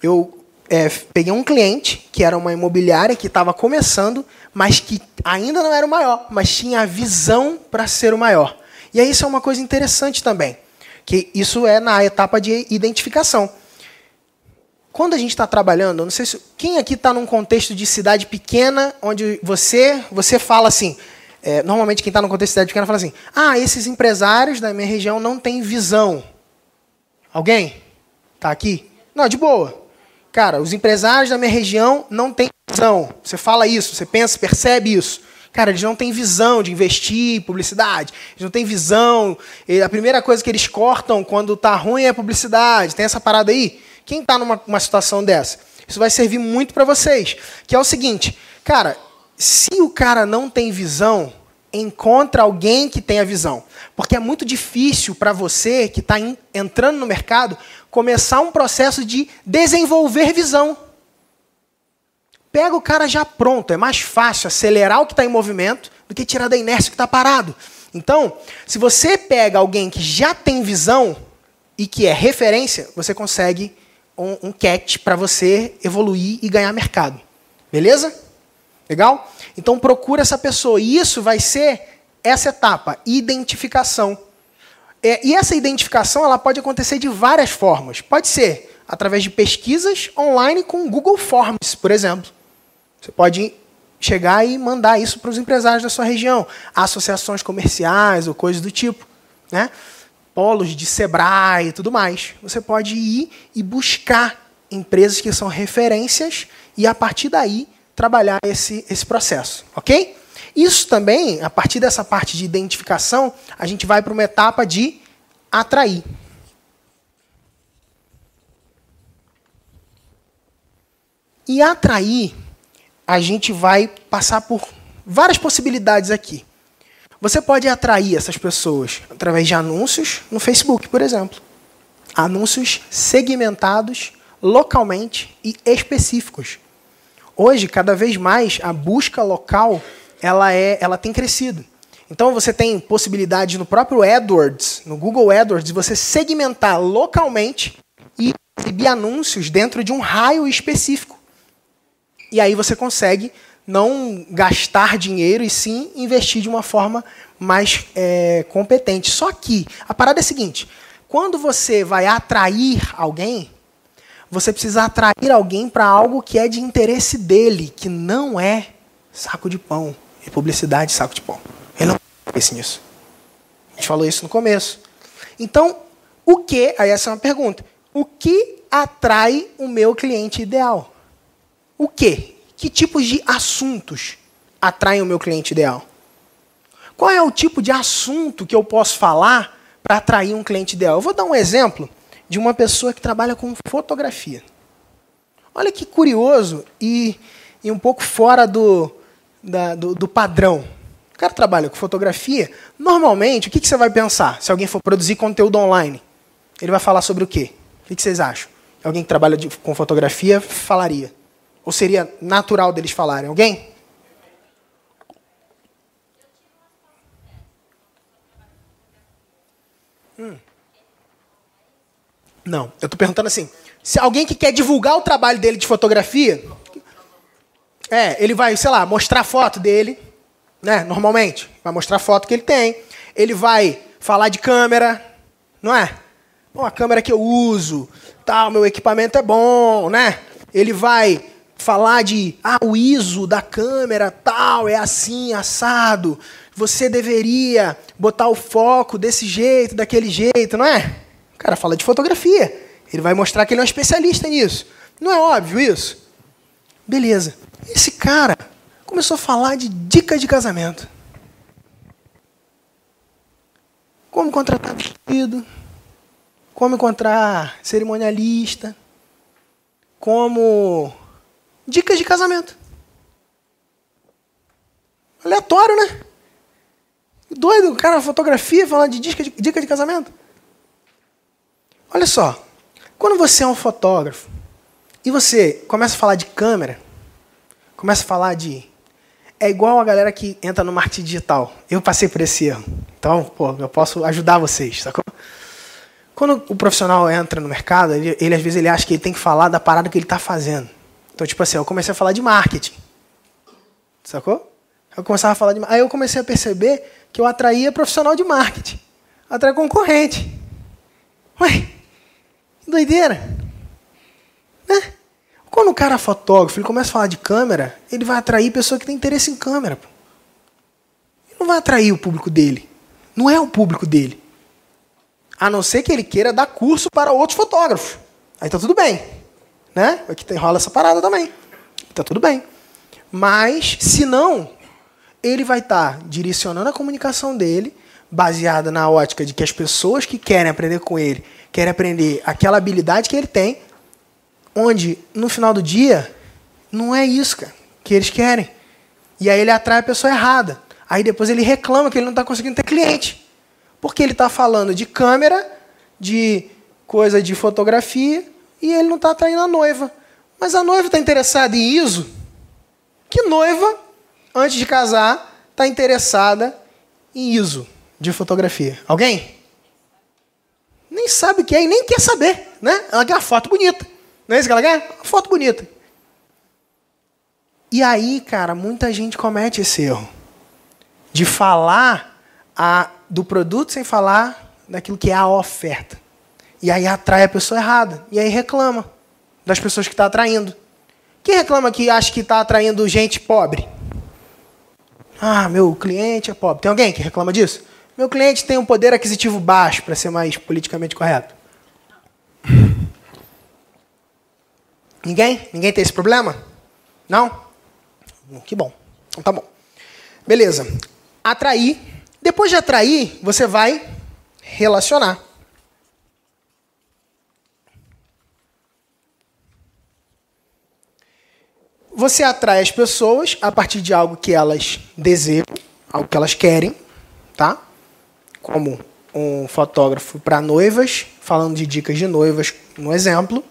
Eu é, peguei um cliente que era uma imobiliária que estava começando, mas que ainda não era o maior, mas tinha a visão para ser o maior. E aí isso é uma coisa interessante também, que isso é na etapa de identificação. Quando a gente está trabalhando, não sei se quem aqui está num contexto de cidade pequena, onde você você fala assim, é, normalmente quem está no contexto de cidade pequena fala assim: ah, esses empresários da minha região não têm visão. Alguém? Tá aqui? Não, de boa. Cara, os empresários da minha região não têm visão. Você fala isso, você pensa, percebe isso. Cara, eles não têm visão de investir em publicidade. Eles não têm visão. A primeira coisa que eles cortam quando tá ruim é a publicidade. Tem essa parada aí? Quem está numa situação dessa? Isso vai servir muito para vocês. Que é o seguinte, cara, se o cara não tem visão, encontra alguém que tenha visão. Porque é muito difícil para você que está entrando no mercado começar um processo de desenvolver visão. Pega o cara já pronto, é mais fácil acelerar o que está em movimento do que tirar da inércia que está parado. Então, se você pega alguém que já tem visão e que é referência, você consegue um, um catch para você evoluir e ganhar mercado. Beleza? Legal? Então procura essa pessoa. E isso vai ser essa etapa, identificação. É, e essa identificação ela pode acontecer de várias formas. Pode ser através de pesquisas online com Google Forms, por exemplo. Você pode chegar e mandar isso para os empresários da sua região, associações comerciais ou coisas do tipo, né? Polos de Sebrae e tudo mais. Você pode ir e buscar empresas que são referências e a partir daí trabalhar esse, esse processo, ok? Isso também, a partir dessa parte de identificação, a gente vai para uma etapa de atrair. E atrair, a gente vai passar por várias possibilidades aqui. Você pode atrair essas pessoas através de anúncios no Facebook, por exemplo. Anúncios segmentados localmente e específicos. Hoje, cada vez mais, a busca local ela, é, ela tem crescido. Então você tem possibilidade no próprio AdWords, no Google AdWords, de você segmentar localmente e exibir anúncios dentro de um raio específico. E aí você consegue não gastar dinheiro e sim investir de uma forma mais é, competente. Só que a parada é a seguinte: quando você vai atrair alguém, você precisa atrair alguém para algo que é de interesse dele, que não é saco de pão e publicidade saco de pão. Ele não pensa nisso. A gente falou isso no começo. Então, o que, aí essa é uma pergunta, o que atrai o meu cliente ideal? O que? Que tipos de assuntos atraem o meu cliente ideal? Qual é o tipo de assunto que eu posso falar para atrair um cliente ideal? Eu vou dar um exemplo de uma pessoa que trabalha com fotografia. Olha que curioso e, e um pouco fora do, da, do, do, padrão. O cara trabalha com fotografia. Normalmente, o que, que, você vai pensar se alguém for produzir conteúdo online? Ele vai falar sobre o quê? O que, que vocês acham? Alguém que trabalha de, com fotografia falaria. Ou seria natural deles falarem? Alguém? Hum. Não, eu estou perguntando assim: se alguém que quer divulgar o trabalho dele de fotografia, é, ele vai, sei lá, mostrar foto dele, né? Normalmente, vai mostrar foto que ele tem. Ele vai falar de câmera, não é? Bom, a câmera que eu uso, tal, meu equipamento é bom, né? Ele vai falar de, ah, o ISO da câmera, tal, é assim, assado. Você deveria botar o foco desse jeito, daquele jeito, não é? O cara fala de fotografia. Ele vai mostrar que ele é um especialista nisso. Não é óbvio isso? Beleza. Esse cara começou a falar de dicas de casamento. Como contratar vestido, como encontrar cerimonialista, como dicas de casamento. Aleatório, né? Doido, o cara fotografia falando de dica de, dica de casamento. Olha só, quando você é um fotógrafo e você começa a falar de câmera, começa a falar de. É igual a galera que entra no marketing digital. Eu passei por esse erro. Então, pô, eu posso ajudar vocês, sacou? Quando o profissional entra no mercado, ele, ele às vezes ele acha que ele tem que falar da parada que ele está fazendo. Então, tipo assim, eu comecei a falar de marketing. Sacou? Eu começava a falar de Aí eu comecei a perceber que eu atraía profissional de marketing. Atraía concorrente. Ué, Doideira. Né? Quando o cara é fotógrafo, ele começa a falar de câmera, ele vai atrair pessoa que tem interesse em câmera. Pô. não vai atrair o público dele. Não é o público dele. A não ser que ele queira dar curso para outros fotógrafos. Aí tá tudo bem. Né? Aqui tem, rola essa parada também. Tá tudo bem. Mas, se não, ele vai estar tá direcionando a comunicação dele, baseada na ótica de que as pessoas que querem aprender com ele querem aprender aquela habilidade que ele tem, onde, no final do dia, não é isso, cara, que eles querem. E aí ele atrai a pessoa errada. Aí depois ele reclama que ele não está conseguindo ter cliente. Porque ele está falando de câmera, de coisa de fotografia, e ele não está atraindo a noiva. Mas a noiva está interessada em ISO? Que noiva, antes de casar, está interessada em ISO de fotografia? Alguém? Nem sabe o que é e nem quer saber, né? Ela quer uma foto bonita. Não é isso que ela quer? Uma foto bonita. E aí, cara, muita gente comete esse erro de falar a, do produto sem falar daquilo que é a oferta. E aí atrai a pessoa errada. E aí reclama das pessoas que está atraindo. Quem reclama que acha que está atraindo gente pobre? Ah, meu cliente é pobre. Tem alguém que reclama disso? Meu cliente tem um poder aquisitivo baixo, para ser mais politicamente correto. Ninguém? Ninguém tem esse problema? Não? Que bom. Então tá bom. Beleza. Atrair. Depois de atrair, você vai relacionar. Você atrai as pessoas a partir de algo que elas desejam, algo que elas querem, tá? Como um fotógrafo para noivas, falando de dicas de noivas, um exemplo.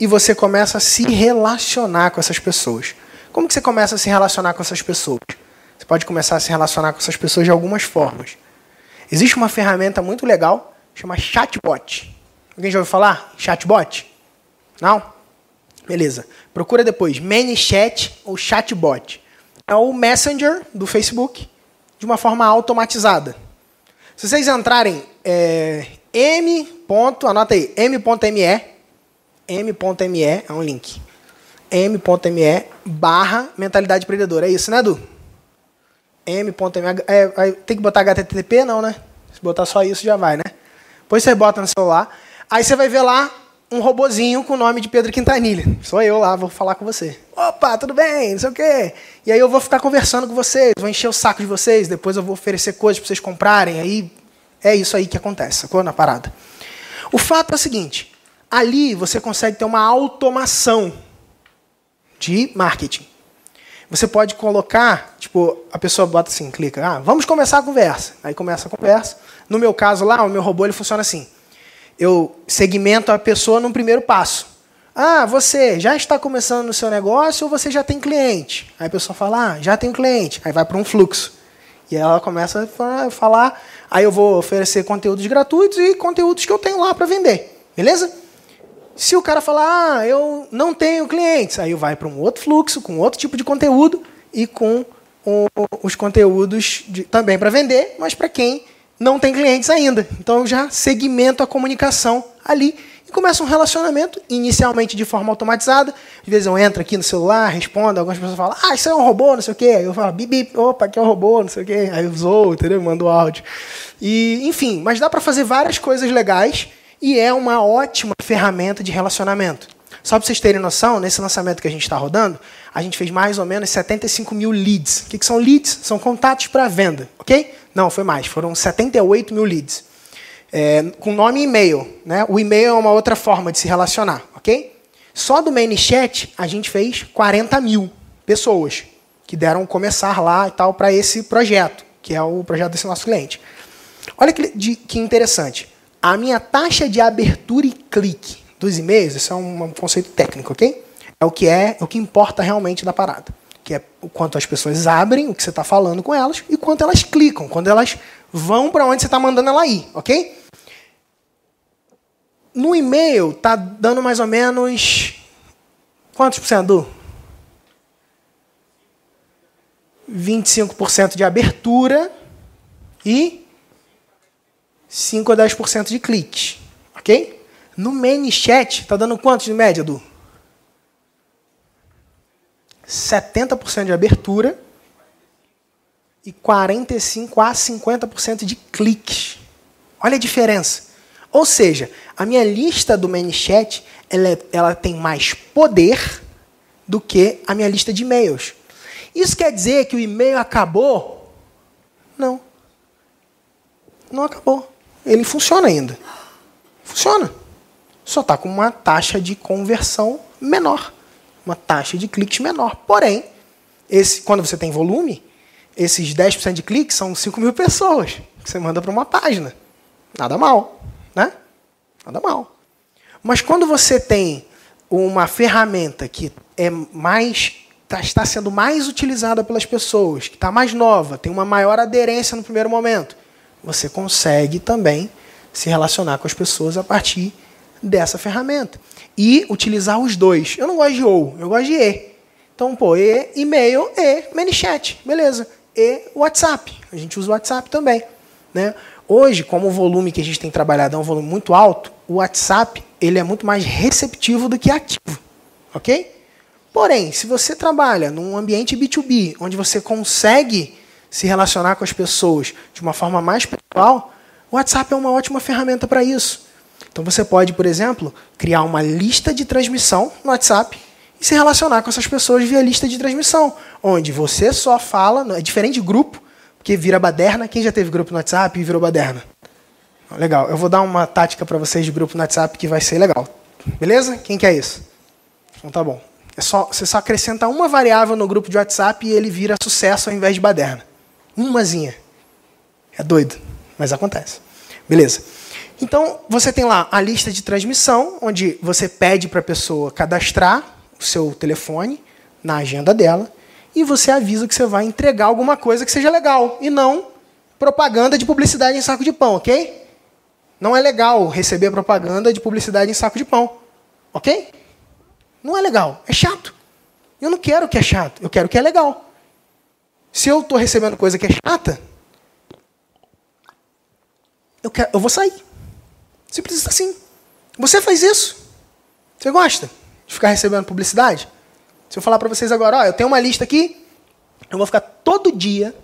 E você começa a se relacionar com essas pessoas. Como que você começa a se relacionar com essas pessoas? Você pode começar a se relacionar com essas pessoas de algumas formas. Existe uma ferramenta muito legal, chama Chatbot. Alguém já ouviu falar? Chatbot? Não? Beleza. Procura depois ManyChat ou Chatbot. É o Messenger do Facebook de uma forma automatizada. Se vocês entrarem é, m. Anota aí, m.me, m.me é um link. m.me barra mentalidade empreendedora. É isso, né, Edu? m.me. É, tem que botar HTTP? Não, né? Se botar só isso já vai, né? Depois você bota no celular. Aí você vai ver lá um robozinho com o nome de Pedro Quintanilha. Sou eu lá, vou falar com você. Opa, tudo bem? Não sei o quê. E aí eu vou ficar conversando com vocês, vou encher o saco de vocês, depois eu vou oferecer coisas para vocês comprarem. Aí é isso aí que acontece, sacou? Na parada. O fato é o seguinte: ali você consegue ter uma automação de marketing. Você pode colocar, tipo, a pessoa bota assim, clica, ah, vamos começar a conversa. Aí começa a conversa. No meu caso lá, o meu robô ele funciona assim eu segmento a pessoa no primeiro passo. Ah, você já está começando no seu negócio ou você já tem cliente? Aí a pessoa fala, ah, já tenho cliente. Aí vai para um fluxo. E ela começa a falar, aí eu vou oferecer conteúdos gratuitos e conteúdos que eu tenho lá para vender. Beleza? Se o cara falar, ah, eu não tenho clientes, aí vai para um outro fluxo, com outro tipo de conteúdo e com o, os conteúdos de, também para vender, mas para quem não tem clientes ainda. Então eu já segmento a comunicação ali e começa um relacionamento, inicialmente de forma automatizada. Às vezes eu entro aqui no celular, respondo, algumas pessoas falam, ah, isso é um robô, não sei o quê. Aí eu falo, bip, opa, aqui é um robô, não sei o quê. Aí eu zoo, entendeu? Mando áudio. E, enfim, mas dá para fazer várias coisas legais e é uma ótima ferramenta de relacionamento. Só para vocês terem noção, nesse lançamento que a gente está rodando, a gente fez mais ou menos 75 mil leads. O que, que são leads? São contatos para venda, ok? Não, foi mais. Foram 78 mil leads. É, com nome e e-mail. Né? O e-mail é uma outra forma de se relacionar, ok? Só do ManyChat a gente fez 40 mil pessoas que deram começar lá e tal para esse projeto, que é o projeto desse nosso cliente. Olha que, de, que interessante. A minha taxa de abertura e clique dos e-mails, isso é um, conceito técnico, ok? É o que é, é o que importa realmente da parada que é o quanto as pessoas abrem o que você está falando com elas e quanto elas clicam, quando elas vão para onde você está mandando ela ir, ok? No e-mail tá dando mais ou menos quantos por cento? 25% de abertura e 5 a 10% de cliques, ok? No ManyChat está dando quantos de média, Edu? 70% de abertura e 45 a 50% de cliques. Olha a diferença. Ou seja, a minha lista do ManyChat ela, é, ela tem mais poder do que a minha lista de e-mails. Isso quer dizer que o e-mail acabou? Não. Não acabou. Ele funciona ainda. Funciona. Só está com uma taxa de conversão menor. Uma taxa de cliques menor. Porém, esse, quando você tem volume, esses 10% de cliques são 5 mil pessoas que você manda para uma página. Nada mal. Né? Nada mal. Mas quando você tem uma ferramenta que é mais tá, está sendo mais utilizada pelas pessoas, que está mais nova, tem uma maior aderência no primeiro momento, você consegue também se relacionar com as pessoas a partir dessa ferramenta. E utilizar os dois. Eu não gosto de ou, eu gosto de e. Então, pô, e, e-mail, e, ManyChat, beleza. E WhatsApp. A gente usa o WhatsApp também. Né? Hoje, como o volume que a gente tem trabalhado é um volume muito alto, o WhatsApp ele é muito mais receptivo do que ativo. Ok? Porém, se você trabalha num ambiente B2B, onde você consegue se relacionar com as pessoas de uma forma mais pessoal, o WhatsApp é uma ótima ferramenta para isso. Então você pode, por exemplo, criar uma lista de transmissão no WhatsApp e se relacionar com essas pessoas via lista de transmissão, onde você só fala, é diferente de grupo, porque vira baderna. Quem já teve grupo no WhatsApp e virou baderna? Legal, eu vou dar uma tática para vocês de grupo no WhatsApp que vai ser legal. Beleza? Quem quer isso? Então tá bom. É só, você só acrescenta uma variável no grupo de WhatsApp e ele vira sucesso ao invés de baderna. Umazinha. É doido, mas acontece. Beleza. Então, você tem lá a lista de transmissão, onde você pede para a pessoa cadastrar o seu telefone na agenda dela e você avisa que você vai entregar alguma coisa que seja legal e não propaganda de publicidade em saco de pão, ok? Não é legal receber propaganda de publicidade em saco de pão, ok? Não é legal, é chato. Eu não quero que é chato, eu quero que é legal. Se eu estou recebendo coisa que é chata, eu, quero, eu vou sair. Simples assim. Você faz isso? Você gosta de ficar recebendo publicidade? Se eu falar para vocês agora, ó, eu tenho uma lista aqui, eu vou ficar todo dia,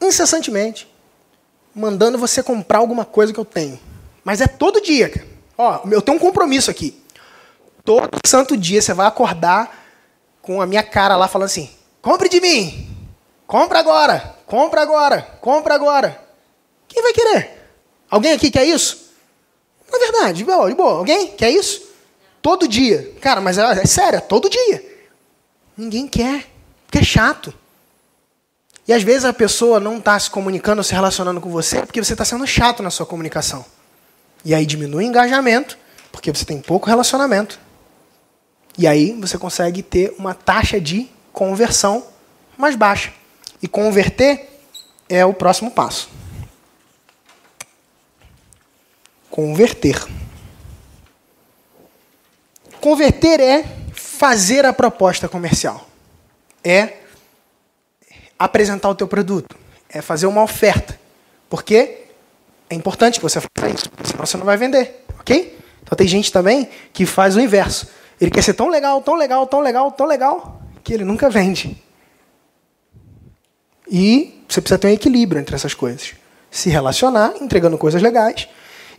incessantemente, mandando você comprar alguma coisa que eu tenho. Mas é todo dia, cara. Ó, eu tenho um compromisso aqui. Todo santo dia você vai acordar com a minha cara lá falando assim: compre de mim, Compra agora, compra agora, compra agora. Quem vai querer? Alguém aqui quer isso? Não é verdade, de boa, de boa. Alguém quer isso? Todo dia. Cara, mas é, é sério, é todo dia. Ninguém quer, porque é chato. E às vezes a pessoa não está se comunicando, se relacionando com você, porque você está sendo chato na sua comunicação. E aí diminui o engajamento, porque você tem pouco relacionamento. E aí você consegue ter uma taxa de conversão mais baixa. E converter é o próximo passo. Converter. Converter é fazer a proposta comercial. É apresentar o teu produto. É fazer uma oferta. Porque é importante que você faça isso, senão você não vai vender, ok? Então tem gente também que faz o inverso. Ele quer ser tão legal, tão legal, tão legal, tão legal, que ele nunca vende. E você precisa ter um equilíbrio entre essas coisas. Se relacionar, entregando coisas legais.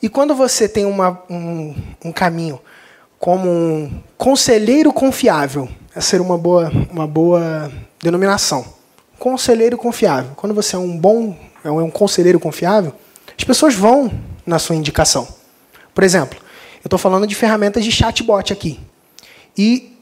E quando você tem uma, um, um caminho como um conselheiro confiável, essa seria uma boa, uma boa denominação. Conselheiro confiável. Quando você é um bom, é um conselheiro confiável, as pessoas vão na sua indicação. Por exemplo, eu estou falando de ferramentas de chatbot aqui. E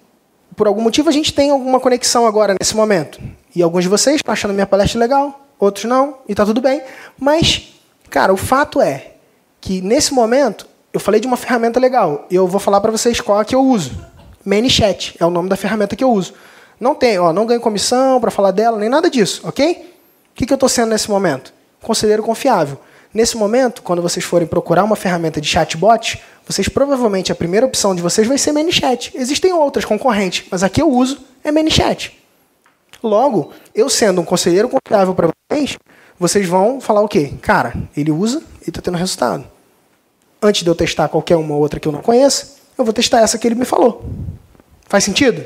por algum motivo a gente tem alguma conexão agora nesse momento. E alguns de vocês estão achando minha palestra legal, outros não, e está tudo bem. Mas, cara, o fato é que nesse momento eu falei de uma ferramenta legal. E eu vou falar para vocês qual é que eu uso. ManyChat é o nome da ferramenta que eu uso. Não tem, ó, não ganho comissão para falar dela, nem nada disso, ok? O que, que eu estou sendo nesse momento? Conselheiro confiável. Nesse momento, quando vocês forem procurar uma ferramenta de chatbot, vocês provavelmente a primeira opção de vocês vai ser ManyChat. Existem outras concorrentes, mas a que eu uso é ManyChat. Logo, eu sendo um conselheiro confiável para vocês, vocês vão falar o quê? Cara, ele usa e está tendo resultado. Antes de eu testar qualquer uma outra que eu não conheça, eu vou testar essa que ele me falou. Faz sentido?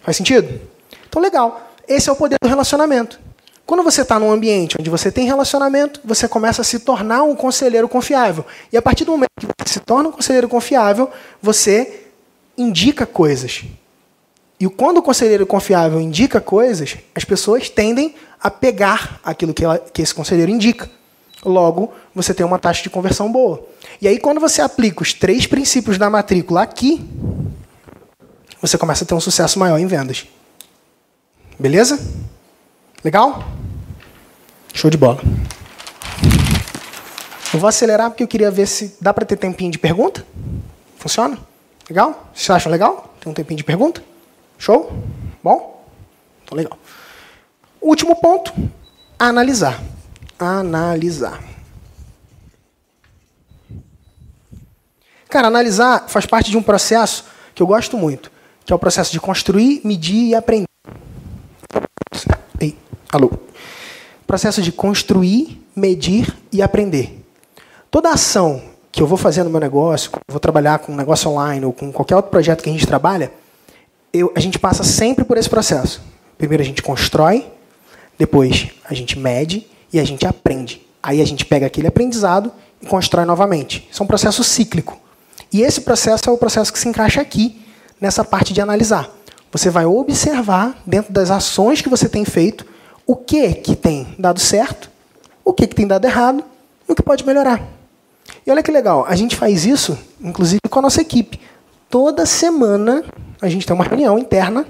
Faz sentido? Então, legal. Esse é o poder do relacionamento. Quando você está num ambiente onde você tem relacionamento, você começa a se tornar um conselheiro confiável. E a partir do momento que você se torna um conselheiro confiável, você indica coisas. E quando o conselheiro confiável indica coisas, as pessoas tendem a pegar aquilo que, ela, que esse conselheiro indica. Logo, você tem uma taxa de conversão boa. E aí, quando você aplica os três princípios da matrícula aqui, você começa a ter um sucesso maior em vendas. Beleza? Legal? Show de bola. Eu vou acelerar porque eu queria ver se dá para ter tempinho de pergunta. Funciona? Legal? Vocês acham legal? Tem um tempinho de pergunta? Show? Bom? Então, legal. Último ponto: analisar. Analisar. Cara, analisar faz parte de um processo que eu gosto muito, que é o processo de construir, medir e aprender. Ei, alô. Processo de construir, medir e aprender. Toda ação que eu vou fazer no meu negócio, vou trabalhar com um negócio online ou com qualquer outro projeto que a gente trabalha, eu, a gente passa sempre por esse processo. Primeiro a gente constrói, depois a gente mede e a gente aprende. Aí a gente pega aquele aprendizado e constrói novamente. Isso é um processo cíclico. E esse processo é o processo que se encaixa aqui, nessa parte de analisar. Você vai observar, dentro das ações que você tem feito, o que que tem dado certo, o que que tem dado errado e o que pode melhorar. E olha que legal, a gente faz isso, inclusive com a nossa equipe. Toda semana a gente tem uma reunião interna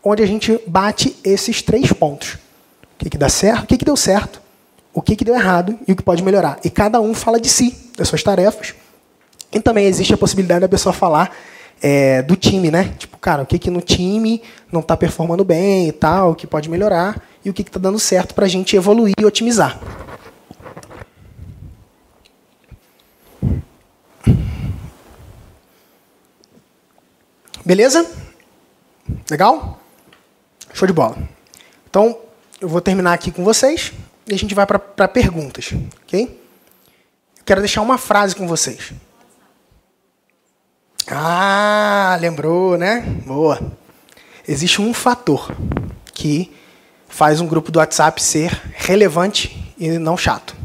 onde a gente bate esses três pontos. O que, que dá certo, o que, que deu certo, o que, que deu errado e o que pode melhorar. E cada um fala de si, das suas tarefas. E também existe a possibilidade da pessoa falar é, do time, né? Tipo, cara, o que, que no time não está performando bem e tal, o que pode melhorar e o que está dando certo para a gente evoluir e otimizar. Beleza? Legal? Show de bola. Então, eu vou terminar aqui com vocês e a gente vai para perguntas, ok? Quero deixar uma frase com vocês. Ah, lembrou, né? Boa. Existe um fator que faz um grupo do WhatsApp ser relevante e não chato.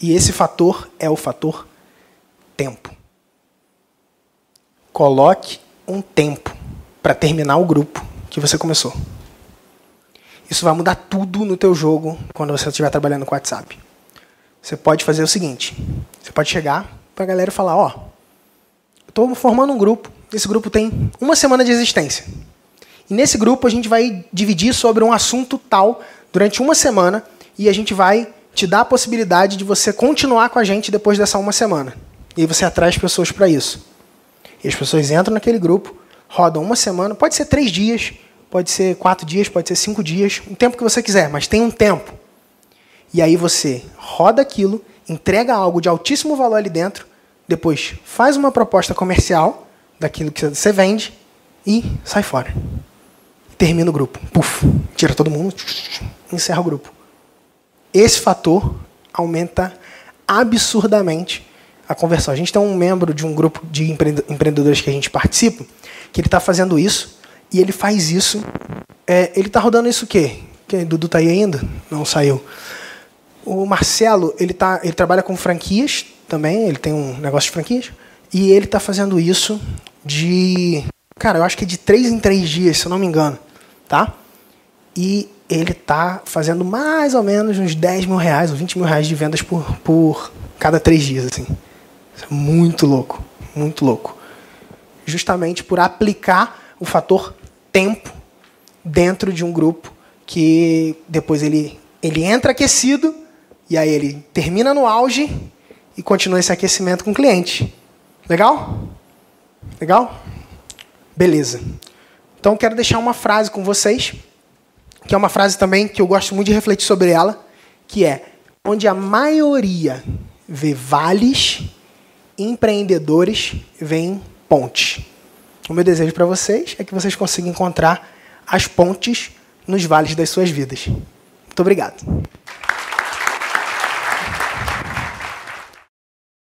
E esse fator é o fator tempo. Coloque um tempo para terminar o grupo que você começou. Isso vai mudar tudo no teu jogo quando você estiver trabalhando com WhatsApp. Você pode fazer o seguinte: você pode chegar para a galera e falar, ó, oh, estou formando um grupo. Esse grupo tem uma semana de existência. E nesse grupo a gente vai dividir sobre um assunto tal durante uma semana e a gente vai te dar a possibilidade de você continuar com a gente depois dessa uma semana. E aí você atrai as pessoas para isso. E as pessoas entram naquele grupo, rodam uma semana, pode ser três dias, pode ser quatro dias, pode ser cinco dias, o tempo que você quiser, mas tem um tempo. E aí você roda aquilo, entrega algo de altíssimo valor ali dentro, depois faz uma proposta comercial daquilo que você vende e sai fora. Termina o grupo. Puf, tira todo mundo, encerra o grupo. Esse fator aumenta absurdamente a conversão. A gente tem um membro de um grupo de empreendedores que a gente participa, que ele está fazendo isso, e ele faz isso. É, ele está rodando isso o quê? Que, Dudu está aí ainda? Não saiu. O Marcelo, ele, tá, ele trabalha com franquias também, ele tem um negócio de franquias, e ele está fazendo isso de. Cara, eu acho que é de três em três dias, se eu não me engano. Tá? E ele está fazendo mais ou menos uns 10 mil reais ou 20 mil reais de vendas por, por cada três dias. Assim. É muito louco, muito louco. Justamente por aplicar o fator tempo dentro de um grupo que depois ele, ele entra aquecido e aí ele termina no auge e continua esse aquecimento com o cliente. Legal? Legal? Beleza. Então quero deixar uma frase com vocês, que é uma frase também que eu gosto muito de refletir sobre ela, que é onde a maioria vê vales empreendedores veem pontes. O meu desejo para vocês é que vocês consigam encontrar as pontes nos vales das suas vidas. Muito obrigado.